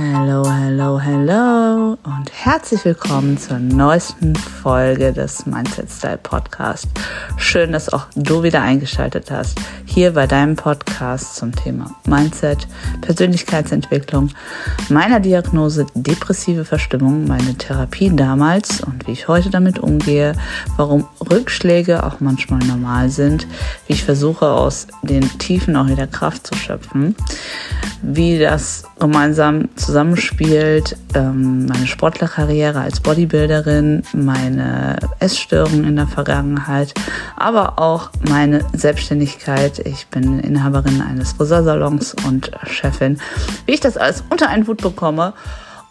Hello, hello, hello und herzlich willkommen zur neuesten Folge des Mindset Style Podcast. Schön, dass auch du wieder eingeschaltet hast. Hier bei deinem Podcast zum Thema Mindset, Persönlichkeitsentwicklung, meiner Diagnose depressive Verstimmung, meine Therapie damals und wie ich heute damit umgehe, warum Rückschläge auch manchmal normal sind, wie ich versuche aus den Tiefen auch wieder Kraft zu schöpfen, wie das gemeinsam zusammenspielt, ähm, meine Sportlerkarriere als Bodybuilderin, meine Essstörungen in der Vergangenheit, aber auch meine Selbstständigkeit. Ich bin Inhaberin eines Friseursalons und Chefin. Wie ich das alles unter einen Hut bekomme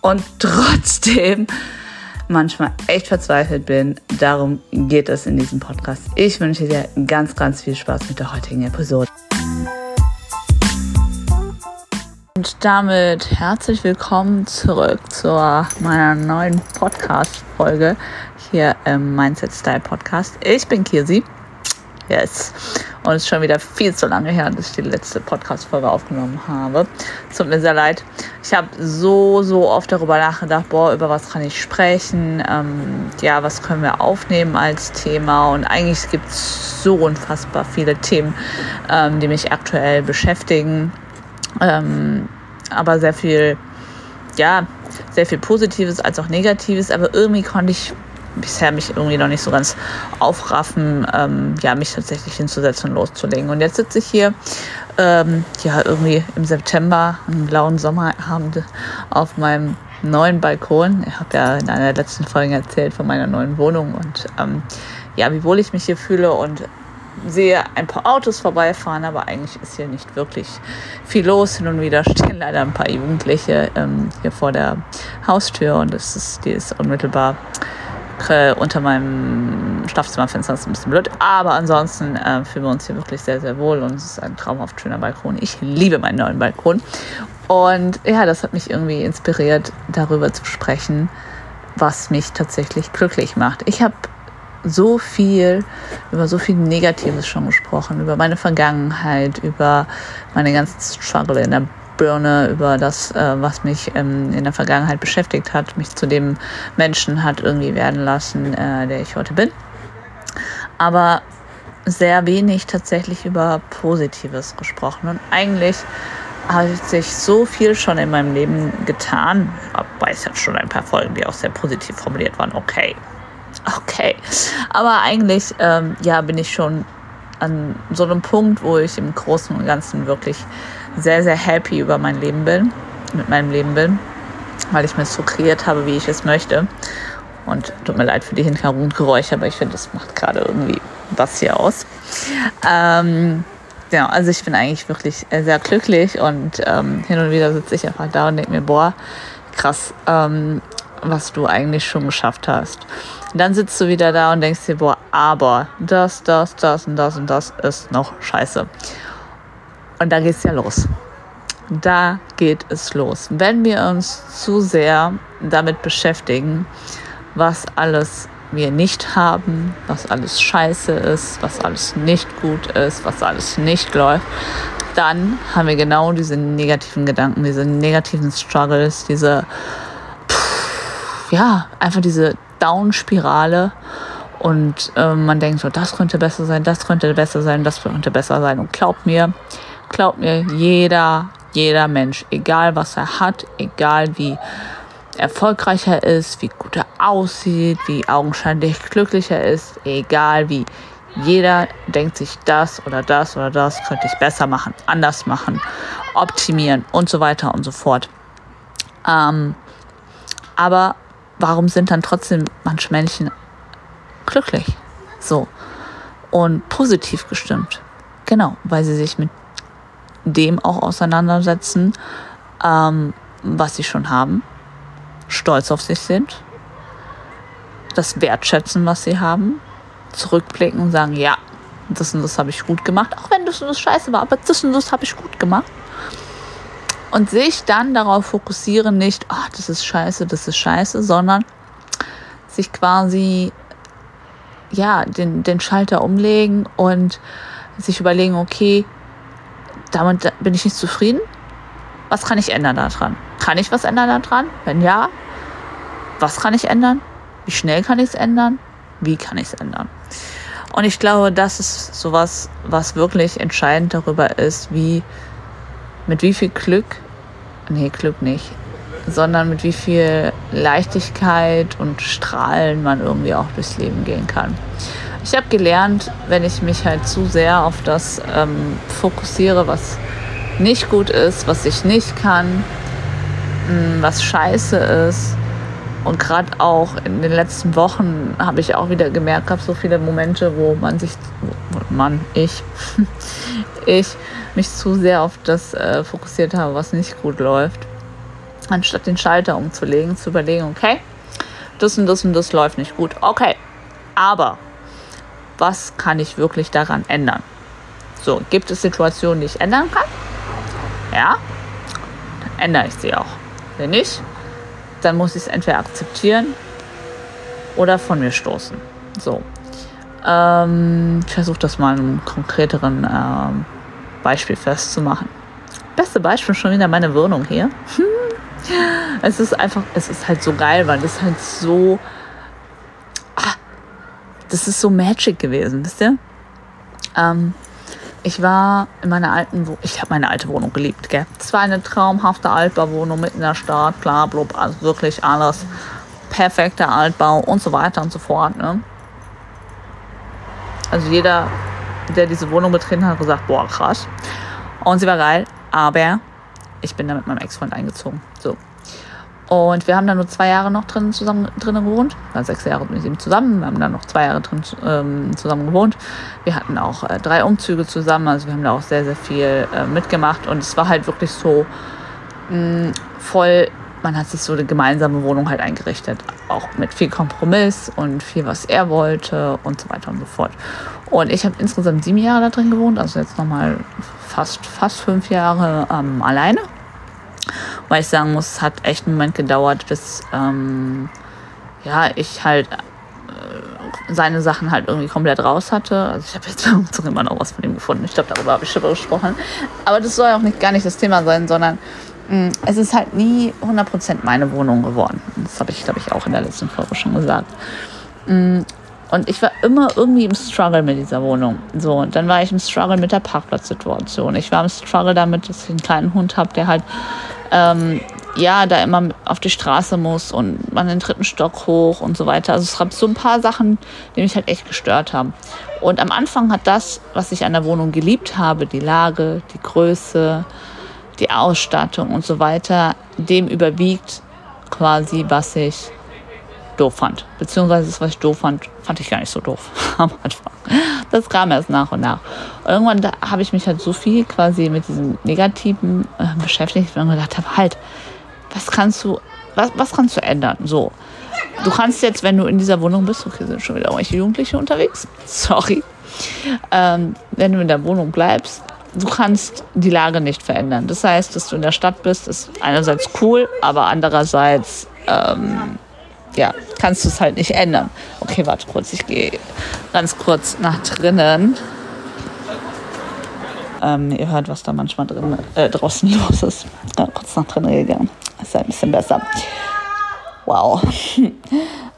und trotzdem manchmal echt verzweifelt bin. Darum geht es in diesem Podcast. Ich wünsche dir ganz, ganz viel Spaß mit der heutigen Episode. Und damit herzlich willkommen zurück zu meiner neuen Podcast-Folge hier im Mindset Style Podcast. Ich bin Kirsi. Yes. Und es ist schon wieder viel zu lange her, dass ich die letzte Podcast-Folge aufgenommen habe. Es tut mir sehr leid. Ich habe so, so oft darüber nachgedacht, boah, über was kann ich sprechen? Ähm, ja, was können wir aufnehmen als Thema? Und eigentlich gibt es so unfassbar viele Themen, ähm, die mich aktuell beschäftigen ähm, aber sehr viel, ja, sehr viel Positives als auch Negatives. Aber irgendwie konnte ich bisher mich irgendwie noch nicht so ganz aufraffen, ähm, ja, mich tatsächlich hinzusetzen und loszulegen. Und jetzt sitze ich hier, ähm, ja, irgendwie im September, einen blauen Sommerabend auf meinem neuen Balkon. Ich habe ja in einer der letzten Folgen erzählt von meiner neuen Wohnung und ähm, ja, wie wohl ich mich hier fühle und sehe ein paar Autos vorbeifahren, aber eigentlich ist hier nicht wirklich viel los. Hin und wieder stehen leider ein paar Jugendliche ähm, hier vor der Haustür und das ist, die ist unmittelbar äh, unter meinem Schlafzimmerfenster. Das ist ein bisschen blöd, aber ansonsten äh, fühlen wir uns hier wirklich sehr, sehr wohl und es ist ein traumhaft schöner Balkon. Ich liebe meinen neuen Balkon und ja, das hat mich irgendwie inspiriert, darüber zu sprechen, was mich tatsächlich glücklich macht. Ich habe so viel, über so viel Negatives schon gesprochen, über meine Vergangenheit, über meine ganzen Struggle in der Birne, über das, äh, was mich ähm, in der Vergangenheit beschäftigt hat, mich zu dem Menschen hat irgendwie werden lassen, äh, der ich heute bin. Aber sehr wenig tatsächlich über Positives gesprochen. Und eigentlich hat sich so viel schon in meinem Leben getan, wobei es hat schon ein paar Folgen, die auch sehr positiv formuliert waren. Okay, Okay. Aber eigentlich, ähm, ja, bin ich schon an so einem Punkt, wo ich im Großen und Ganzen wirklich sehr, sehr happy über mein Leben bin, mit meinem Leben bin, weil ich mir es so kreiert habe, wie ich es möchte. Und tut mir leid für die Hintergrundgeräusche, aber ich finde, das macht gerade irgendwie was hier aus. Ähm, ja, also ich bin eigentlich wirklich sehr glücklich und ähm, hin und wieder sitze ich einfach da und denke mir, boah, krass, ähm, was du eigentlich schon geschafft hast. Und dann sitzt du wieder da und denkst dir, boah, aber das, das, das und das und das ist noch scheiße. Und da geht es ja los. Da geht es los. Wenn wir uns zu sehr damit beschäftigen, was alles wir nicht haben, was alles scheiße ist, was alles nicht gut ist, was alles nicht läuft, dann haben wir genau diese negativen Gedanken, diese negativen Struggles, diese ja, einfach diese Down-Spirale. Und äh, man denkt so, das könnte besser sein, das könnte besser sein, das könnte besser sein. Und glaubt mir, glaubt mir, jeder, jeder Mensch, egal was er hat, egal wie erfolgreich er ist, wie gut er aussieht, wie augenscheinlich glücklich er ist, egal wie, jeder denkt sich das oder das oder das könnte ich besser machen, anders machen, optimieren und so weiter und so fort. Ähm, aber warum sind dann trotzdem manche Männchen glücklich? So. Und positiv gestimmt. Genau, weil sie sich mit dem auch auseinandersetzen, ähm, was sie schon haben, stolz auf sich sind, das wertschätzen, was sie haben, zurückblicken und sagen, ja, das und das habe ich gut gemacht, auch wenn das und das scheiße war, aber das und das habe ich gut gemacht und sich dann darauf fokussieren, nicht, ach, das ist scheiße, das ist scheiße, sondern sich quasi ja, den, den Schalter umlegen und sich überlegen, okay, damit bin ich nicht zufrieden. Was kann ich ändern daran? Kann ich was ändern daran? Wenn ja, was kann ich ändern? Wie schnell kann ich es ändern? Wie kann ich es ändern? Und ich glaube, das ist sowas, was wirklich entscheidend darüber ist, wie, mit wie viel Glück, nee, Glück nicht, sondern mit wie viel Leichtigkeit und Strahlen man irgendwie auch durchs Leben gehen kann. Ich habe gelernt, wenn ich mich halt zu sehr auf das ähm, fokussiere, was nicht gut ist, was ich nicht kann, mh, hm, was scheiße ist. Und gerade auch in den letzten Wochen habe ich auch wieder gemerkt, gab so viele Momente, wo man sich, wo man, ich, ich mich zu sehr auf das äh, fokussiert habe, was nicht gut läuft anstatt den Schalter umzulegen, zu überlegen, okay, das und das und das läuft nicht gut. Okay, aber was kann ich wirklich daran ändern? So, gibt es Situationen, die ich ändern kann? Ja, dann ändere ich sie auch. Wenn nicht, dann muss ich es entweder akzeptieren oder von mir stoßen. So, ähm, ich versuche das mal in einem konkreteren äh, Beispiel festzumachen. Beste Beispiel schon wieder meine Wohnung hier. Es ist einfach, es ist halt so geil, weil das halt so, ah, das ist so Magic gewesen, wisst ihr? Ähm, ich war in meiner alten Wohnung, ich habe meine alte Wohnung geliebt, gell? Es war eine traumhafte Altbauwohnung mitten in der Stadt, bla, bla, also wirklich alles perfekter Altbau und so weiter und so fort, ne? Also jeder, der diese Wohnung betreten hat, gesagt, boah, krass. Und sie war geil, aber ich bin da mit meinem Ex-Freund eingezogen. So. Und wir haben dann nur zwei Jahre noch drin zusammen drinnen gewohnt. War sechs Jahre mit ihm zusammen. Wir haben dann noch zwei Jahre drin ähm, zusammen gewohnt. Wir hatten auch äh, drei Umzüge zusammen. Also wir haben da auch sehr, sehr viel äh, mitgemacht. Und es war halt wirklich so mh, mm, voll. Man hat sich so eine gemeinsame Wohnung halt eingerichtet. Auch mit viel Kompromiss und viel, was er wollte und so weiter und so fort. Und ich habe insgesamt sieben Jahre da drin gewohnt. Also jetzt nochmal fast, fast fünf Jahre ähm, alleine. Weil ich sagen muss, es hat echt einen Moment gedauert, bis ähm, ja, ich halt äh, seine Sachen halt irgendwie komplett raus hatte. Also ich habe jetzt immer noch was von ihm gefunden. Ich glaube, darüber habe ich schon gesprochen. Aber das soll auch nicht, gar nicht das Thema sein, sondern es ist halt nie 100% meine Wohnung geworden. Das habe ich, glaube ich, auch in der letzten Folge schon gesagt. Mm, und ich war immer irgendwie im Struggle mit dieser Wohnung. So, und dann war ich im Struggle mit der Parkplatzsituation. Ich war im Struggle damit, dass ich einen kleinen Hund habe, der halt ähm, ja da immer auf die Straße muss und man den dritten Stock hoch und so weiter. Also es gab so ein paar Sachen, die mich halt echt gestört haben. Und am Anfang hat das, was ich an der Wohnung geliebt habe, die Lage, die Größe, die Ausstattung und so weiter, dem überwiegt quasi, was ich doof fand. Beziehungsweise das, was ich doof fand, fand ich gar nicht so doof am Anfang. Das kam erst nach und nach. Irgendwann habe ich mich halt so viel quasi mit diesem Negativen äh, beschäftigt und gedacht habe, halt, was kannst du, was, was kannst du ändern? So. Du kannst jetzt, wenn du in dieser Wohnung bist, okay, sind schon wieder irgendwelche Jugendliche unterwegs, sorry. Ähm, wenn du in der Wohnung bleibst, du kannst die Lage nicht verändern. Das heißt, dass du in der Stadt bist, ist einerseits cool, aber andererseits ähm, ja, kannst du es halt nicht ändern. Okay, warte kurz, ich gehe ganz kurz nach drinnen. Ähm, ihr hört, was da manchmal drin, äh, draußen los ist. Ja, kurz nach drinnen gegangen. Ist halt ein bisschen besser. Wow. ähm,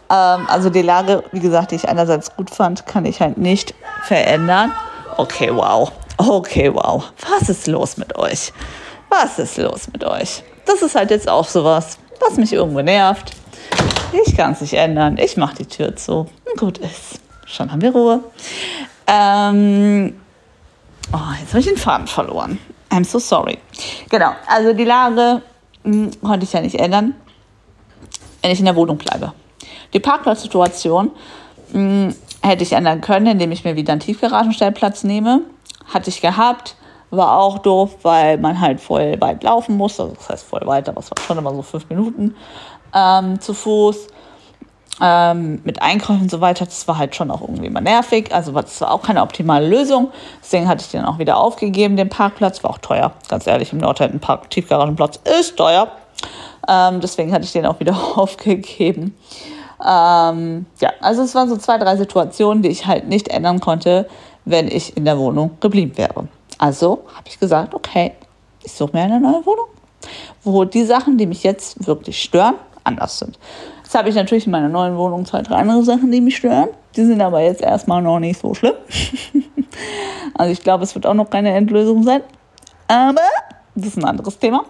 also die Lage, wie gesagt, die ich einerseits gut fand, kann ich halt nicht verändern. Okay, wow. Okay, wow. Was ist los mit euch? Was ist los mit euch? Das ist halt jetzt auch sowas, was mich irgendwo nervt. Ich kann es nicht ändern. Ich mache die Tür zu. Gut ist. Schon haben wir Ruhe. Ähm, oh, jetzt habe ich den Faden verloren. I'm so sorry. Genau, also die Lage hm, konnte ich ja nicht ändern, wenn ich in der Wohnung bleibe. Die Parkplatzsituation hm, hätte ich ändern können, indem ich mir wieder einen Tiefgaragenstellplatz nehme. Hatte ich gehabt, war auch doof, weil man halt voll weit laufen muss. Also das heißt voll weit, aber es war schon immer so fünf Minuten ähm, zu Fuß. Ähm, mit Einkäufen und so weiter, das war halt schon auch irgendwie mal nervig. Also das war auch keine optimale Lösung. Deswegen hatte ich den auch wieder aufgegeben, den Parkplatz. War auch teuer. Ganz ehrlich, im Nordheiten Park Tiefgaragenplatz ist teuer. Ähm, deswegen hatte ich den auch wieder aufgegeben. Ähm, ja, also es waren so zwei, drei Situationen, die ich halt nicht ändern konnte, wenn ich in der Wohnung geblieben wäre. Also habe ich gesagt, okay, ich suche mir eine neue Wohnung wo die Sachen, die mich jetzt wirklich stören, anders sind. Jetzt habe ich natürlich in meiner neuen Wohnung zwei, drei andere Sachen, die mich stören. Die sind aber jetzt erstmal noch nicht so schlimm. also ich glaube, es wird auch noch keine Endlösung sein. Aber das ist ein anderes Thema.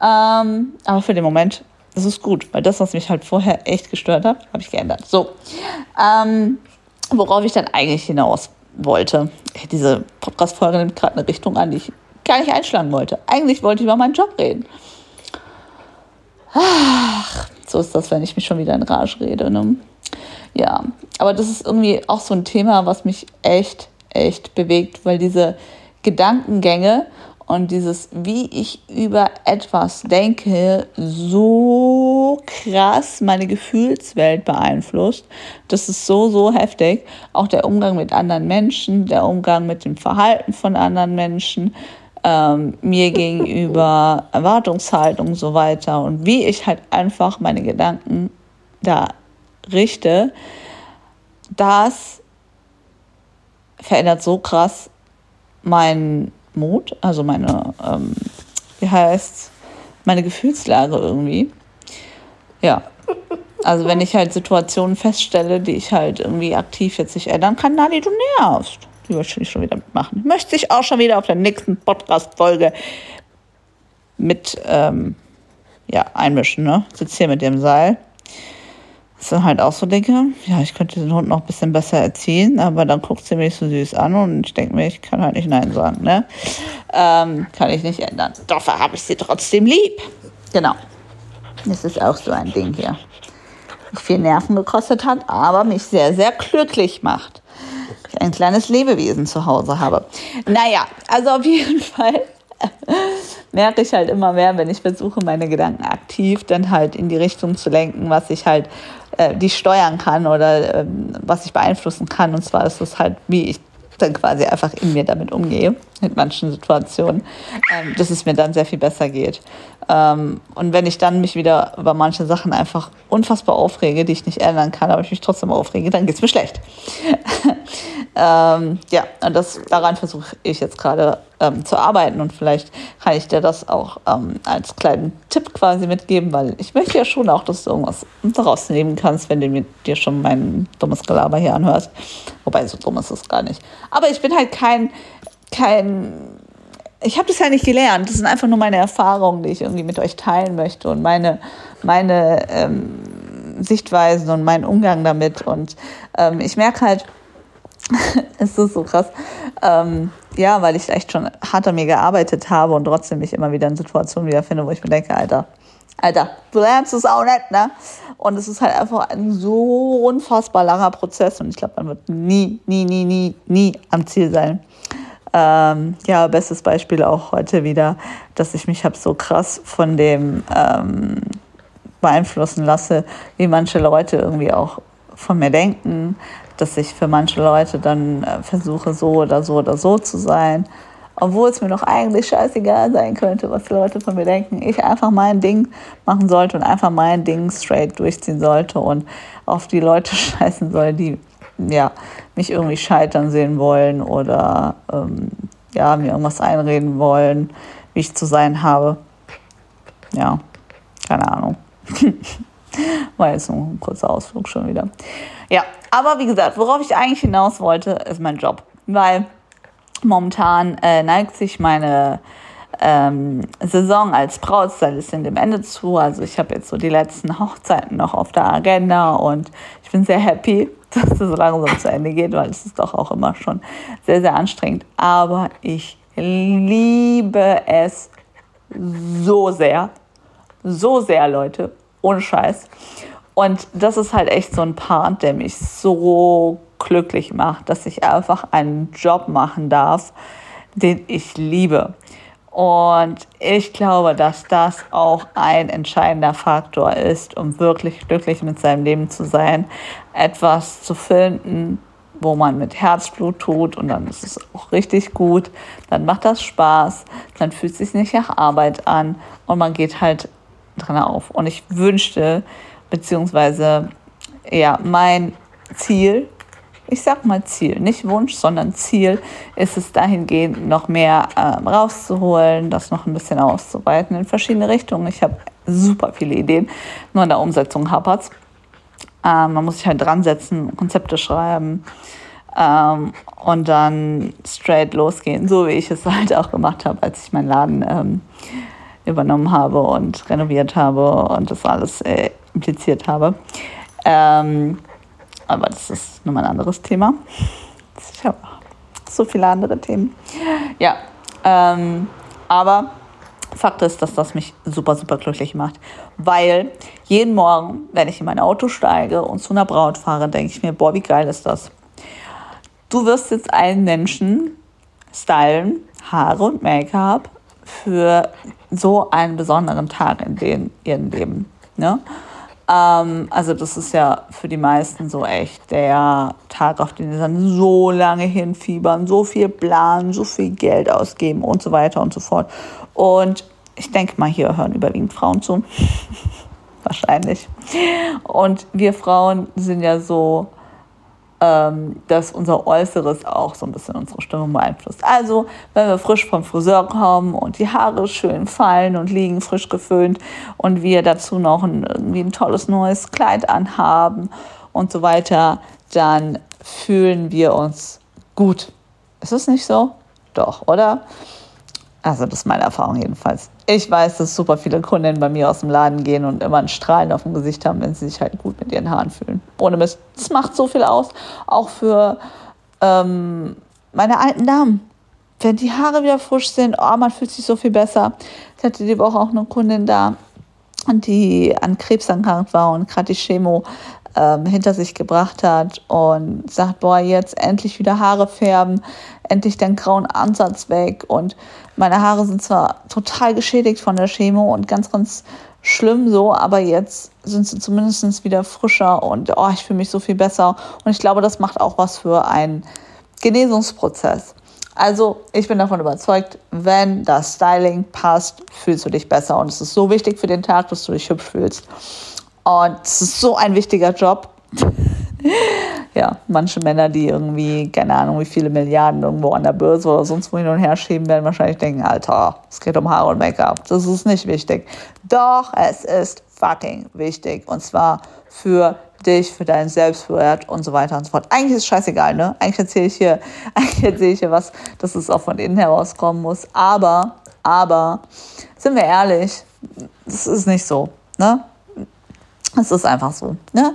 Ähm, aber für den Moment ist es gut, weil das, was mich halt vorher echt gestört hat, habe ich geändert. So, ähm, worauf ich dann eigentlich hinaus wollte. Diese Podcast-Folge nimmt gerade eine Richtung an, die ich gar nicht einschlagen wollte. Eigentlich wollte ich über meinen Job reden. Ach, so ist das, wenn ich mich schon wieder in Rage rede. Ne? Ja, aber das ist irgendwie auch so ein Thema, was mich echt, echt bewegt, weil diese Gedankengänge und dieses, wie ich über etwas denke, so krass meine Gefühlswelt beeinflusst. Das ist so, so heftig. Auch der Umgang mit anderen Menschen, der Umgang mit dem Verhalten von anderen Menschen, ähm, mir gegenüber, Erwartungshaltung und so weiter. Und wie ich halt einfach meine Gedanken da richte, das verändert so krass mein Mut, also meine, ähm, wie heißt meine Gefühlslage irgendwie. Ja. Also wenn ich halt Situationen feststelle, die ich halt irgendwie aktiv jetzt nicht ändern kann, Nali, du nervst. Die möchte ich schon wieder mitmachen. Möchte ich auch schon wieder auf der nächsten Podcast-Folge mit ähm, ja, einmischen, ne? Sitze hier mit dem Seil. Das sind halt auch so Dinge. Ja, ich könnte den Hund noch ein bisschen besser erziehen, aber dann guckt sie mich so süß an und ich denke mir, ich kann halt nicht Nein sagen. Ne? Ähm, kann ich nicht ändern. Dafür habe ich sie trotzdem lieb. Genau. Das ist auch so ein Ding hier. Viel Nerven gekostet hat, aber mich sehr, sehr glücklich macht. Ich ein kleines Lebewesen zu Hause habe. Naja, also auf jeden Fall merke ich halt immer mehr, wenn ich versuche, meine Gedanken aktiv dann halt in die Richtung zu lenken, was ich halt äh, die steuern kann oder ähm, was ich beeinflussen kann. Und zwar ist es halt, wie ich dann quasi einfach in mir damit umgehe, mit manchen Situationen, ähm, dass es mir dann sehr viel besser geht. Ähm, und wenn ich dann mich wieder über manche Sachen einfach unfassbar aufrege, die ich nicht ändern kann, aber ich mich trotzdem aufrege, dann geht es mir schlecht. ähm, ja, und das, daran versuche ich jetzt gerade ähm, zu arbeiten und vielleicht kann ich dir das auch ähm, als kleinen Tipp quasi mitgeben, weil ich möchte ja schon auch, dass du irgendwas daraus nehmen kannst, wenn du dir schon mein dummes Gelaber hier anhörst. Wobei, so dumm ist es gar nicht. Aber ich bin halt kein, kein ich habe das ja nicht gelernt. Das sind einfach nur meine Erfahrungen, die ich irgendwie mit euch teilen möchte und meine, meine ähm, Sichtweisen und meinen Umgang damit. Und ähm, ich merke halt, es ist so krass, ähm, ja, weil ich echt schon hart an mir gearbeitet habe und trotzdem mich immer wieder in Situationen wiederfinde, wo ich mir denke, Alter, Alter, du lernst es auch nicht, ne? Und es ist halt einfach ein so unfassbar langer Prozess und ich glaube, man wird nie, nie, nie, nie, nie am Ziel sein. Ähm, ja, bestes Beispiel auch heute wieder, dass ich mich habe so krass von dem ähm, beeinflussen lasse, wie manche Leute irgendwie auch von mir denken, dass ich für manche Leute dann äh, versuche, so oder so oder so zu sein. Obwohl es mir noch eigentlich scheißegal sein könnte, was die Leute von mir denken. Ich einfach mein Ding machen sollte und einfach mein Ding straight durchziehen sollte und auf die Leute scheißen soll, die ja, mich irgendwie scheitern sehen wollen oder ähm, ja, mir irgendwas einreden wollen, wie ich zu sein habe. Ja, keine Ahnung. War jetzt nur ein kurzer Ausflug schon wieder. Ja, aber wie gesagt, worauf ich eigentlich hinaus wollte, ist mein Job. Weil momentan äh, neigt sich meine ähm, Saison als Brautstylistin dem Ende zu. Also ich habe jetzt so die letzten Hochzeiten noch auf der Agenda und ich bin sehr happy, dass es so langsam zu Ende geht, weil es ist doch auch immer schon sehr, sehr anstrengend. Aber ich liebe es so sehr. So sehr, Leute. Ohne Scheiß. Und das ist halt echt so ein Part, der mich so glücklich macht, dass ich einfach einen Job machen darf, den ich liebe. Und ich glaube, dass das auch ein entscheidender Faktor ist, um wirklich glücklich mit seinem Leben zu sein. Etwas zu finden, wo man mit Herzblut tut und dann ist es auch richtig gut. Dann macht das Spaß, dann fühlt es sich nicht nach Arbeit an und man geht halt dran auf. Und ich wünschte, beziehungsweise ja, mein Ziel ich sag mal Ziel, nicht Wunsch, sondern Ziel ist es dahingehend, noch mehr ähm, rauszuholen, das noch ein bisschen auszuweiten in verschiedene Richtungen. Ich habe super viele Ideen, nur in der Umsetzung hapert ähm, Man muss sich halt dran setzen, Konzepte schreiben ähm, und dann straight losgehen, so wie ich es halt auch gemacht habe, als ich meinen Laden ähm, übernommen habe und renoviert habe und das alles äh, impliziert habe. Ähm, aber das ist nochmal ein anderes Thema. So viele andere Themen. Ja, ähm, aber Fakt ist, dass das mich super, super glücklich macht. Weil jeden Morgen, wenn ich in mein Auto steige und zu einer Braut fahre, denke ich mir, boah, wie geil ist das? Du wirst jetzt einen Menschen stylen, Haare und Make-up für so einen besonderen Tag in den, ihrem Leben. Ne? Ähm, also das ist ja für die meisten so echt der Tag, auf den sie dann so lange hinfiebern, so viel planen, so viel Geld ausgeben und so weiter und so fort. Und ich denke mal, hier hören überwiegend Frauen zu. Wahrscheinlich. Und wir Frauen sind ja so dass unser Äußeres auch so ein bisschen unsere Stimmung beeinflusst. Also, wenn wir frisch vom Friseur kommen und die Haare schön fallen und liegen frisch geföhnt und wir dazu noch ein, irgendwie ein tolles neues Kleid anhaben und so weiter, dann fühlen wir uns gut. Ist es nicht so? Doch, oder? Also das ist meine Erfahrung jedenfalls. Ich weiß, dass super viele Kundinnen bei mir aus dem Laden gehen und immer ein Strahlen auf dem Gesicht haben, wenn sie sich halt gut mit ihren Haaren fühlen. Ohne Mist. Das macht so viel aus. Auch für ähm, meine alten Damen. Wenn die Haare wieder frisch sind, oh, man fühlt sich so viel besser. Ich hatte die Woche auch eine Kundin da, die an Krebs erkrankt war und gerade die Chemo ähm, hinter sich gebracht hat und sagt, boah, jetzt endlich wieder Haare färben, endlich den grauen Ansatz weg und meine Haare sind zwar total geschädigt von der Chemo und ganz, ganz schlimm so, aber jetzt sind sie zumindest wieder frischer und oh, ich fühle mich so viel besser. Und ich glaube, das macht auch was für einen Genesungsprozess. Also ich bin davon überzeugt, wenn das Styling passt, fühlst du dich besser. Und es ist so wichtig für den Tag, dass du dich hübsch fühlst. Und es ist so ein wichtiger Job. ja, manche Männer, die irgendwie, keine Ahnung, wie viele Milliarden irgendwo an der Börse oder sonst wo hin und her schieben, werden wahrscheinlich denken, Alter, es geht um Haare und Make-up. Das ist nicht wichtig. Doch, es ist fucking wichtig. Und zwar für dich, für deinen Selbstwert und so weiter und so fort. Eigentlich ist es scheißegal, ne? Eigentlich erzähle ich hier, eigentlich erzähle ich hier was, dass es auch von innen herauskommen muss. Aber, aber, sind wir ehrlich, das ist nicht so, ne? Es ist einfach so, ne?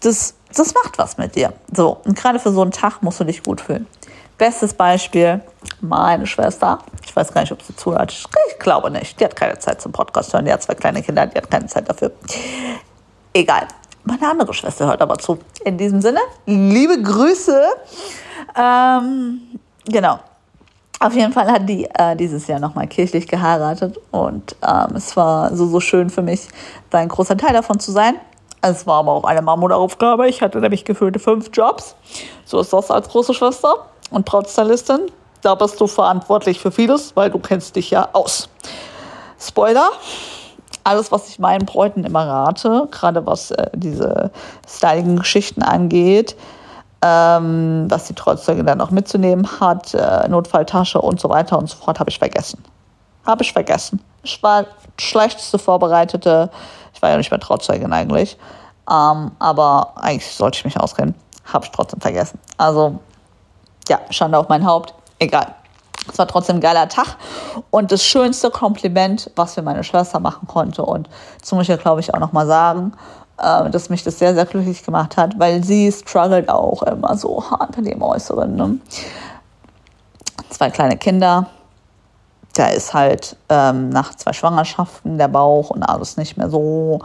Das das macht was mit dir. So, und gerade für so einen Tag musst du dich gut fühlen. Bestes Beispiel, meine Schwester. Ich weiß gar nicht, ob sie zuhört. Ich glaube nicht. Die hat keine Zeit zum Podcast hören. Die hat zwei kleine Kinder, die hat keine Zeit dafür. Egal. Meine andere Schwester hört aber zu. In diesem Sinne, liebe Grüße. Ähm, genau. Auf jeden Fall hat die äh, dieses Jahr nochmal kirchlich geheiratet und ähm, es war so, so schön für mich, da ein großer Teil davon zu sein. Es war aber auch eine Mammutaufgabe. Ich hatte nämlich gefühlte fünf Jobs. So ist das als große Schwester und Brautstylistin. Da bist du verantwortlich für vieles, weil du kennst dich ja aus. Spoiler, alles, was ich meinen Bräuten immer rate, gerade was äh, diese styligen Geschichten angeht, ähm, was die Trauzeugin dann noch mitzunehmen hat, äh, Notfalltasche und so weiter und so fort, habe ich vergessen. Habe ich vergessen. Ich war schlechteste Vorbereitete ich war ja nicht mehr Trauzeugin eigentlich. Ähm, aber eigentlich sollte ich mich auskennen. Habe ich trotzdem vergessen. Also, ja, Schande auf mein Haupt. Egal. Es war trotzdem ein geiler Tag und das schönste Kompliment, was für meine Schwester machen konnte. Und das muss ich ja, glaube ich, auch nochmal sagen, äh, dass mich das sehr, sehr glücklich gemacht hat, weil sie struggelt auch immer so hart mit dem Äußeren. Ne? Zwei kleine Kinder, da ist halt ähm, nach zwei Schwangerschaften der Bauch und alles nicht mehr so,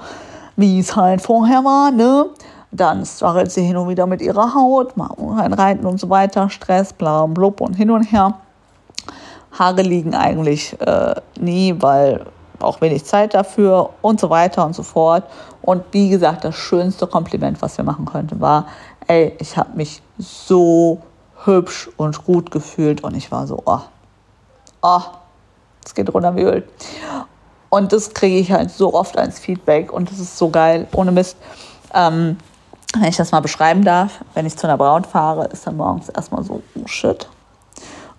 wie es halt vorher war, ne? Dann struggelt sie hin und wieder mit ihrer Haut, mal Reiten und so weiter, Stress, bla, blub und hin und her. Haare liegen eigentlich äh, nie, weil auch wenig Zeit dafür und so weiter und so fort. Und wie gesagt, das schönste Kompliment, was wir machen könnten, war, ey, ich habe mich so hübsch und gut gefühlt und ich war so, oh, oh, es geht runter wie Öl. Und das kriege ich halt so oft als Feedback und das ist so geil, ohne Mist. Ähm, wenn ich das mal beschreiben darf, wenn ich zu einer Braut fahre, ist dann morgens erstmal so, oh shit.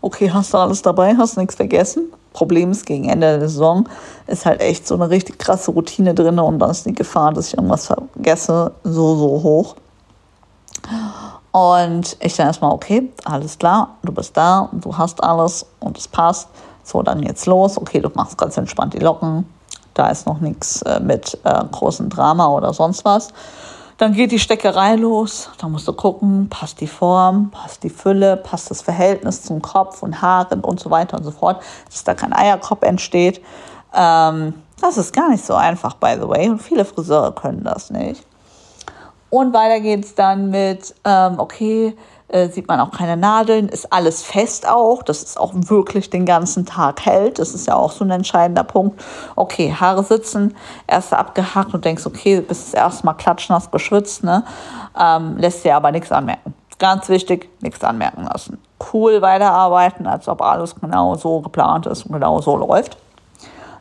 Okay, hast du alles dabei? Hast du nichts vergessen? Problem ist, gegen Ende der Saison ist halt echt so eine richtig krasse Routine drin und dann ist die Gefahr, dass ich irgendwas vergesse, so, so hoch. Und ich dann erstmal, okay, alles klar, du bist da, du hast alles und es passt. So, dann jetzt los. Okay, du machst ganz entspannt die Locken. Da ist noch nichts äh, mit äh, großem Drama oder sonst was. Dann geht die Steckerei los. Da musst du gucken, passt die Form, passt die Fülle, passt das Verhältnis zum Kopf und Haaren und so weiter und so fort, dass da kein Eierkopf entsteht. Ähm, das ist gar nicht so einfach, by the way. Und viele Friseure können das nicht. Und weiter geht es dann mit, ähm, okay, äh, sieht man auch keine Nadeln, ist alles fest auch, dass es auch wirklich den ganzen Tag hält. Das ist ja auch so ein entscheidender Punkt. Okay, Haare sitzen, erst abgehackt und denkst, okay, bist das erste Mal klatschnass geschwitzt, ne? Ähm, lässt dir aber nichts anmerken. Ganz wichtig, nichts anmerken lassen. Cool weiterarbeiten, als ob alles genau so geplant ist und genau so läuft.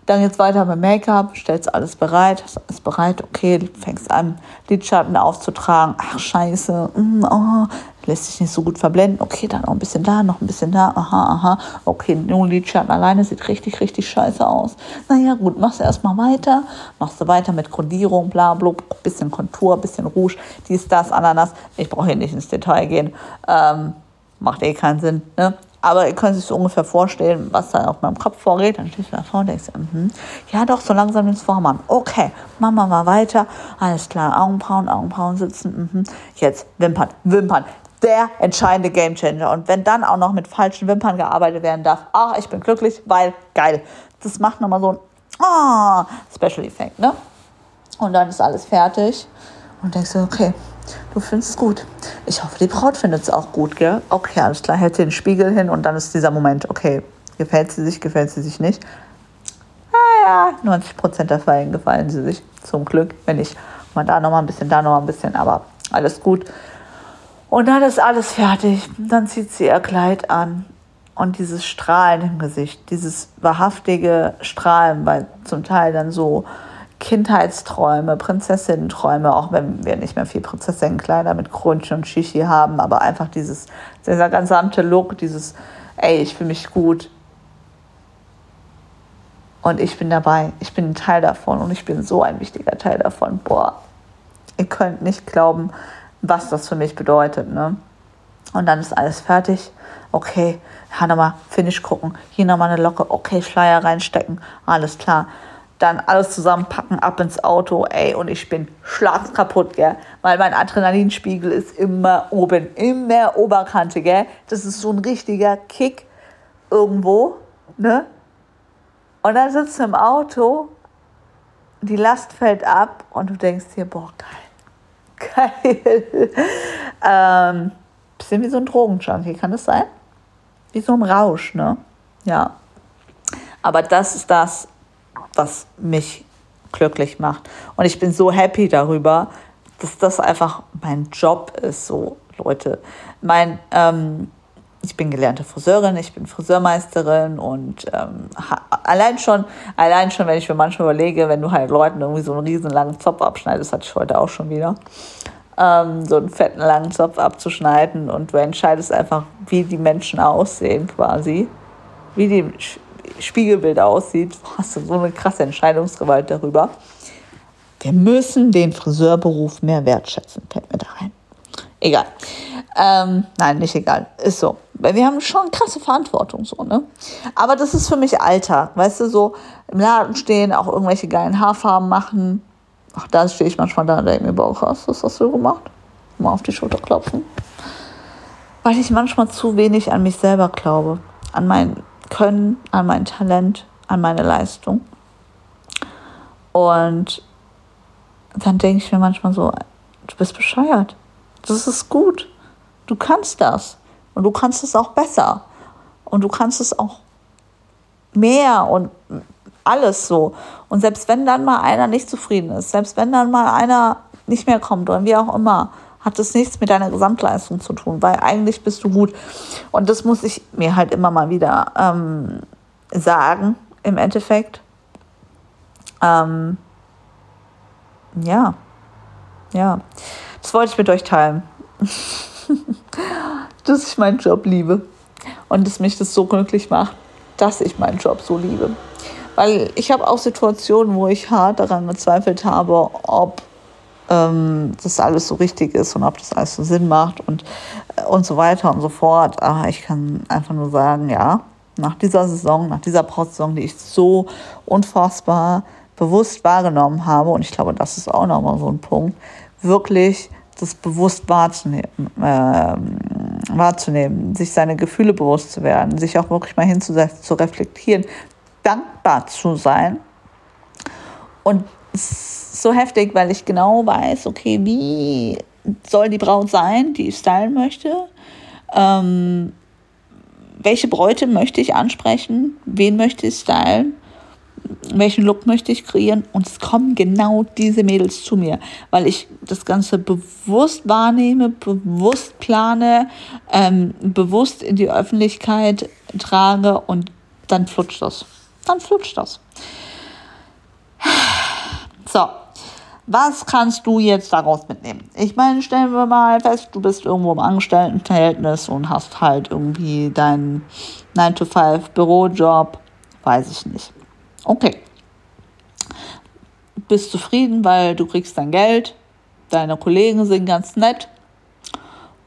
Dann geht's weiter mit Make-up, stellst alles bereit, hast alles bereit, okay, fängst an, Lidschatten aufzutragen. Ach, scheiße, mm, oh, lässt sich nicht so gut verblenden. Okay, dann noch ein bisschen da, noch ein bisschen da, aha, aha. Okay, nur Lidschatten alleine sieht richtig, richtig scheiße aus. Naja, gut, machst du erstmal weiter, machst du weiter mit Kodierung, bla, bla, bisschen Kontur, bisschen Rouge, dies, das, Ananas. Ich brauche hier nicht ins Detail gehen. Ähm, macht eh keinen Sinn, ne? Aber ihr könnt sich so ungefähr vorstellen, was da auf meinem Kopf vorgeht. Dann stehst du da vorne und denkst, mm ja doch, so langsam ins Vormann. Okay, machen wir mal weiter. Alles klar, Augenbrauen, Augenbrauen sitzen. Mhm. Jetzt Wimpern, Wimpern. Der entscheidende Gamechanger. Und wenn dann auch noch mit falschen Wimpern gearbeitet werden darf, ah, ich bin glücklich, weil geil. Das macht nochmal so ein ah, Special Effekt, ne? Und dann ist alles fertig. Und denkst du, okay, Du findest es gut. Ich hoffe, die Braut findet es auch gut, gell? Okay, alles klar, hält den Spiegel hin und dann ist dieser Moment, okay, gefällt sie sich, gefällt sie sich nicht. Ah ja, 90% der Fällen gefallen sie sich, zum Glück. Wenn nicht, mal da nochmal ein bisschen, da nochmal ein bisschen, aber alles gut. Und dann ist alles fertig. Dann zieht sie ihr Kleid an und dieses Strahlen im Gesicht, dieses wahrhaftige Strahlen, weil zum Teil dann so Kindheitsträume, Prinzessinnenträume, auch wenn wir nicht mehr viel Prinzessinnenkleider mit Krönchen und Shishi haben, aber einfach dieses, dieser gesamte Look, dieses, ey, ich fühle mich gut. Und ich bin dabei, ich bin ein Teil davon und ich bin so ein wichtiger Teil davon. Boah, ihr könnt nicht glauben, was das für mich bedeutet, ne? Und dann ist alles fertig. Okay, hier nochmal Finish gucken, hier nochmal eine Locke, okay, Schleier reinstecken, alles klar dann alles zusammenpacken, ab ins Auto, ey, und ich bin schlagskaputt, gell, weil mein Adrenalinspiegel ist immer oben, immer Oberkante, gell. Das ist so ein richtiger Kick irgendwo, ne. Und dann sitzt du im Auto, die Last fällt ab und du denkst dir, boah, geil, geil. ähm, bisschen wie so ein Drogenjunkie, kann das sein? Wie so ein Rausch, ne? Ja. Aber das ist das, was mich glücklich macht. Und ich bin so happy darüber, dass das einfach mein Job ist, so Leute. Mein, ähm, ich bin gelernte Friseurin, ich bin Friseurmeisterin und ähm, allein schon, allein schon, wenn ich mir manchmal überlege, wenn du halt Leuten irgendwie so einen riesen langen Zopf abschneidest, hatte ich heute auch schon wieder, ähm, so einen fetten langen Zopf abzuschneiden und du entscheidest einfach, wie die Menschen aussehen quasi, wie die Spiegelbild aussieht, hast du so eine krasse Entscheidungsgewalt darüber. Wir müssen den Friseurberuf mehr wertschätzen, fällt mir da rein. Egal. Ähm, nein, nicht egal. Ist so. Wir haben schon krasse Verantwortung, so, ne? Aber das ist für mich Alltag. Weißt du, so im Laden stehen, auch irgendwelche geilen Haarfarben machen. Ach, da stehe ich manchmal da und denke mir, Bauch, hast was hast du gemacht? Mal auf die Schulter klopfen. Weil ich manchmal zu wenig an mich selber glaube. An mein können, an mein Talent, an meine Leistung. Und dann denke ich mir manchmal so, du bist bescheuert. Das ist gut. Du kannst das. Und du kannst es auch besser. Und du kannst es auch mehr und alles so. Und selbst wenn dann mal einer nicht zufrieden ist, selbst wenn dann mal einer nicht mehr kommt oder wie auch immer, hat das nichts mit deiner Gesamtleistung zu tun, weil eigentlich bist du gut. Und das muss ich mir halt immer mal wieder ähm, sagen, im Endeffekt. Ähm, ja, ja. Das wollte ich mit euch teilen. dass ich meinen Job liebe und dass mich das so glücklich macht, dass ich meinen Job so liebe. Weil ich habe auch Situationen, wo ich hart daran gezweifelt habe, ob ähm, das alles so richtig ist und ob das alles so Sinn macht und, äh, und so weiter und so fort. Aber ich kann einfach nur sagen, ja, nach dieser Saison, nach dieser Postsaison, die ich so unfassbar bewusst wahrgenommen habe, und ich glaube, das ist auch nochmal so ein Punkt, wirklich das bewusst wahrzunehmen, äh, wahrzunehmen, sich seine Gefühle bewusst zu werden, sich auch wirklich mal hinzusetzen, zu reflektieren, dankbar zu sein. Und so heftig, weil ich genau weiß, okay, wie soll die Braut sein, die ich stylen möchte? Ähm, welche Bräute möchte ich ansprechen? Wen möchte ich stylen? Welchen Look möchte ich kreieren? Und es kommen genau diese Mädels zu mir, weil ich das Ganze bewusst wahrnehme, bewusst plane, ähm, bewusst in die Öffentlichkeit trage und dann flutscht das. Dann flutscht das. So, was kannst du jetzt daraus mitnehmen? Ich meine, stellen wir mal fest, du bist irgendwo im Angestelltenverhältnis und hast halt irgendwie deinen 9-to-5-Bürojob, weiß ich nicht. Okay. Bist zufrieden, weil du kriegst dein Geld, deine Kollegen sind ganz nett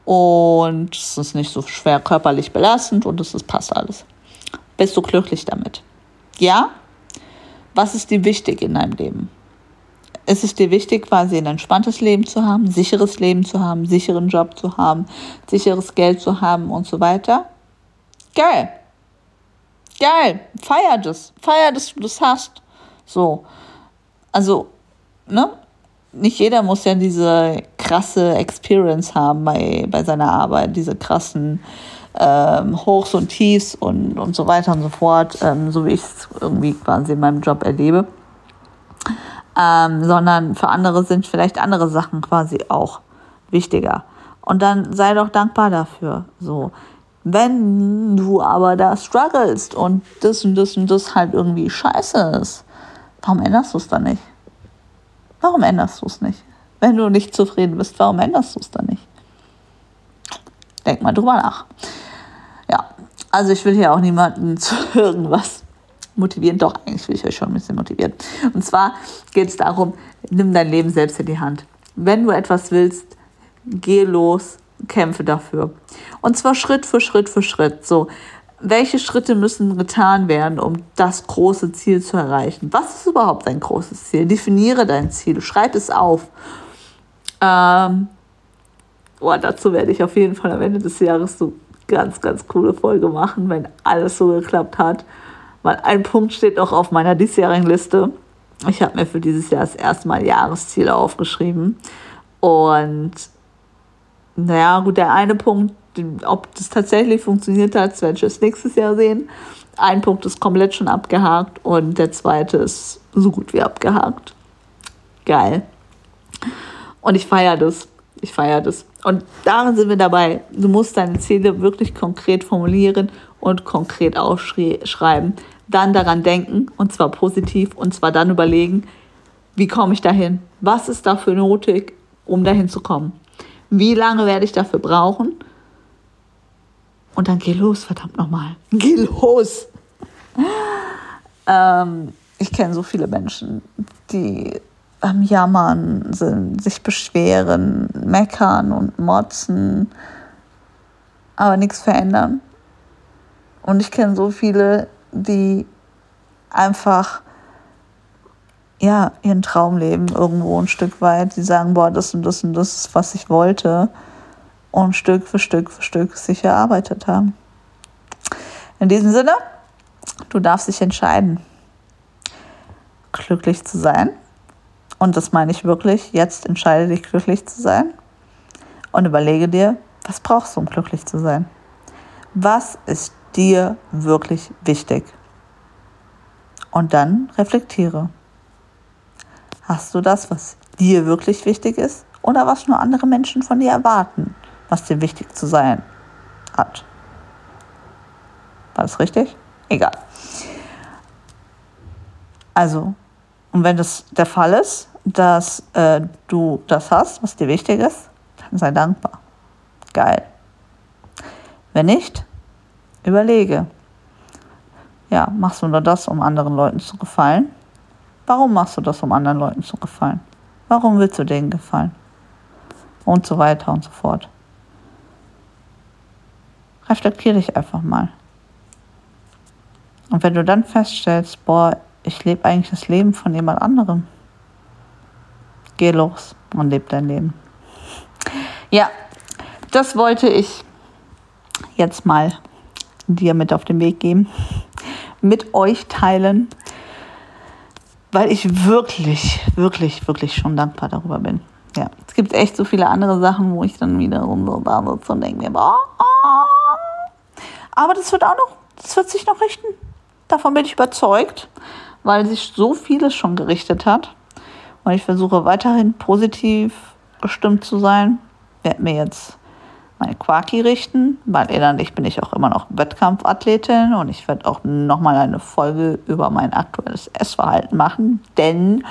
und es ist nicht so schwer körperlich belastend und es passt alles. Bist du glücklich damit? Ja? Was ist dir wichtig in deinem Leben? ist es dir wichtig, quasi ein entspanntes Leben zu haben, sicheres Leben zu haben, sicheren Job zu haben, sicheres Geld zu haben und so weiter. Geil. Geil. Feier das. Feier, dass du das hast. So. Also, ne? Nicht jeder muss ja diese krasse Experience haben bei, bei seiner Arbeit, diese krassen ähm, Hochs und Tiefs und, und so weiter und so fort, ähm, so wie ich es irgendwie quasi in meinem Job erlebe ähm, sondern für andere sind vielleicht andere Sachen quasi auch wichtiger. Und dann sei doch dankbar dafür. So. Wenn du aber da strugglest und das und das und das halt irgendwie scheiße ist, warum änderst du es dann nicht? Warum änderst du es nicht? Wenn du nicht zufrieden bist, warum änderst du es dann nicht? Denk mal drüber nach. Ja, also ich will hier auch niemanden zu irgendwas motivieren. Doch, eigentlich will ich euch schon ein bisschen motivieren. Und zwar geht es darum, nimm dein Leben selbst in die Hand. Wenn du etwas willst, geh los, kämpfe dafür. Und zwar Schritt für Schritt für Schritt. So, welche Schritte müssen getan werden, um das große Ziel zu erreichen? Was ist überhaupt dein großes Ziel? Definiere dein Ziel, schreib es auf. Ähm, oh, dazu werde ich auf jeden Fall am Ende des Jahres so ganz, ganz coole Folge machen, wenn alles so geklappt hat weil ein Punkt steht noch auf meiner diesjährigen Liste. Ich habe mir für dieses Jahr das erste Mal Jahresziele aufgeschrieben. Und naja, gut, der eine Punkt, ob das tatsächlich funktioniert hat, werde ich erst nächstes Jahr sehen. Ein Punkt ist komplett schon abgehakt und der zweite ist so gut wie abgehakt. Geil. Und ich feiere das. Ich feiere das. Und darin sind wir dabei. Du musst deine Ziele wirklich konkret formulieren und konkret aufschreiben. Dann daran denken, und zwar positiv, und zwar dann überlegen, wie komme ich dahin? Was ist dafür nötig, um dahin zu kommen? Wie lange werde ich dafür brauchen? Und dann geh los, verdammt nochmal. Geh los! ähm, ich kenne so viele Menschen, die am Jammern sind, sich beschweren, meckern und motzen, aber nichts verändern. Und ich kenne so viele, die einfach ja, ihren Traum leben irgendwo ein Stück weit. Die sagen, boah, das und das und das ist, was ich wollte. Und Stück für Stück für Stück sich erarbeitet haben. In diesem Sinne, du darfst dich entscheiden, glücklich zu sein. Und das meine ich wirklich. Jetzt entscheide dich, glücklich zu sein. Und überlege dir, was brauchst du, um glücklich zu sein? Was ist dir wirklich wichtig? Und dann reflektiere. Hast du das, was dir wirklich wichtig ist oder was nur andere Menschen von dir erwarten, was dir wichtig zu sein hat? War das richtig? Egal. Also, und wenn das der Fall ist, dass äh, du das hast, was dir wichtig ist, sei dankbar. Geil. Wenn nicht, überlege. Ja, machst du nur das, um anderen Leuten zu gefallen? Warum machst du das, um anderen Leuten zu gefallen? Warum willst du denen gefallen? Und so weiter und so fort. Reflektiere dich einfach mal. Und wenn du dann feststellst, boah, ich lebe eigentlich das Leben von jemand anderem, geh los und lebe dein Leben. Ja, das wollte ich jetzt mal dir mit auf den Weg geben, mit euch teilen, weil ich wirklich, wirklich, wirklich schon dankbar darüber bin. Ja, es gibt echt so viele andere Sachen, wo ich dann wiederum so da sitze und denke mir, boah, aber das wird auch noch, das wird sich noch richten. Davon bin ich überzeugt, weil sich so vieles schon gerichtet hat. Und ich versuche weiterhin positiv gestimmt zu sein. Werde mir jetzt meine Quaki richten, weil innerlich bin ich auch immer noch Wettkampfathletin und ich werde auch nochmal eine Folge über mein aktuelles Essverhalten machen, denn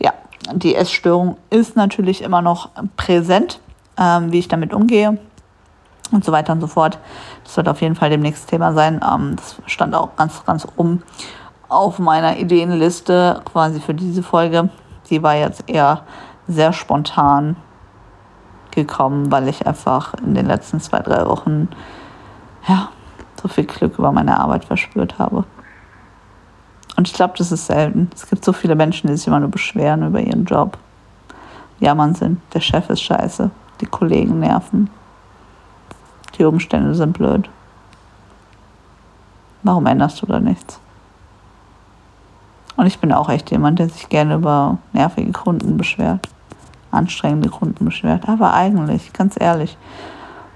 ja, die Essstörung ist natürlich immer noch präsent, ähm, wie ich damit umgehe und so weiter und so fort. Das wird auf jeden Fall demnächst Thema sein. Ähm, das stand auch ganz, ganz oben auf meiner Ideenliste quasi für diese Folge. Die war jetzt eher sehr spontan gekommen, weil ich einfach in den letzten zwei, drei Wochen ja, so viel Glück über meine Arbeit verspürt habe. Und ich glaube, das ist selten. Es gibt so viele Menschen, die sich immer nur beschweren über ihren Job. Jammern sind, der Chef ist scheiße, die Kollegen nerven, die Umstände sind blöd. Warum änderst du da nichts? Und ich bin auch echt jemand, der sich gerne über nervige Kunden beschwert anstrengende Kunden beschwert. Aber eigentlich, ganz ehrlich,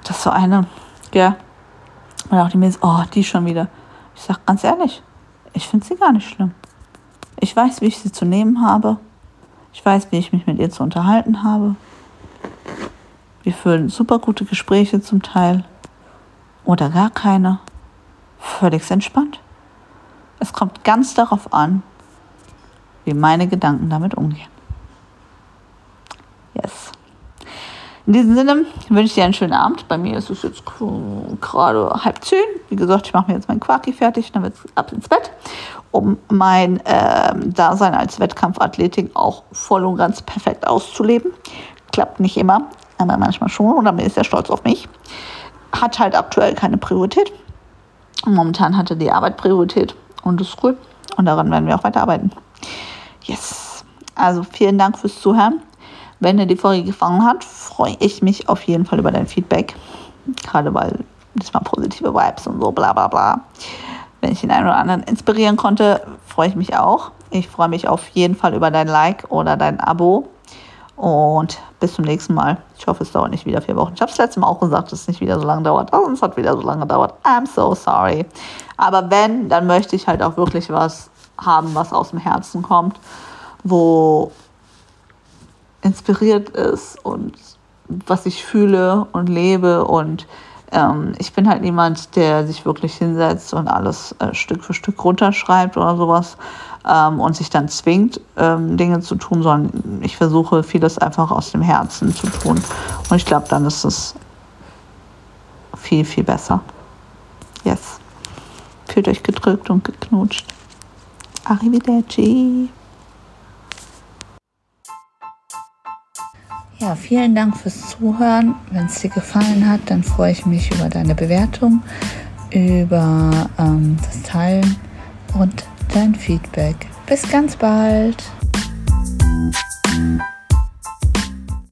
das so eine, ja, und auch die mir oh, die schon wieder. Ich sag ganz ehrlich, ich finde sie gar nicht schlimm. Ich weiß, wie ich sie zu nehmen habe. Ich weiß, wie ich mich mit ihr zu unterhalten habe. Wir führen super gute Gespräche zum Teil. Oder gar keine. Völlig entspannt. Es kommt ganz darauf an, wie meine Gedanken damit umgehen. Yes. In diesem Sinne wünsche ich dir einen schönen Abend. Bei mir ist es jetzt gerade halb zehn. Wie gesagt, ich mache mir jetzt mein Quarki fertig, dann wird es ab ins Bett, um mein äh, Dasein als Wettkampfathletik auch voll und ganz perfekt auszuleben. Klappt nicht immer, aber manchmal schon und dann ich sehr stolz auf mich. Hat halt aktuell keine Priorität. Momentan hatte die Arbeit Priorität und das ist cool. Und daran werden wir auch weiterarbeiten. Yes. Also vielen Dank fürs Zuhören. Wenn dir die Folge gefallen hat, freue ich mich auf jeden Fall über dein Feedback. Gerade weil diesmal positive Vibes und so bla bla bla. Wenn ich den einen oder anderen inspirieren konnte, freue ich mich auch. Ich freue mich auf jeden Fall über dein Like oder dein Abo. Und bis zum nächsten Mal. Ich hoffe, es dauert nicht wieder vier Wochen. Ich habe es letztes Mal auch gesagt, dass es nicht wieder so lange dauert. Also es hat wieder so lange gedauert. I'm so sorry. Aber wenn, dann möchte ich halt auch wirklich was haben, was aus dem Herzen kommt, wo inspiriert ist und was ich fühle und lebe. Und ähm, ich bin halt niemand, der sich wirklich hinsetzt und alles äh, Stück für Stück runterschreibt oder sowas ähm, und sich dann zwingt, ähm, Dinge zu tun, sondern ich versuche vieles einfach aus dem Herzen zu tun. Und ich glaube, dann ist es viel, viel besser. Yes. Fühlt euch gedrückt und geknutscht. Arrivederci. Ja, vielen Dank fürs Zuhören. Wenn es dir gefallen hat, dann freue ich mich über deine Bewertung, über ähm, das Teilen und dein Feedback. Bis ganz bald.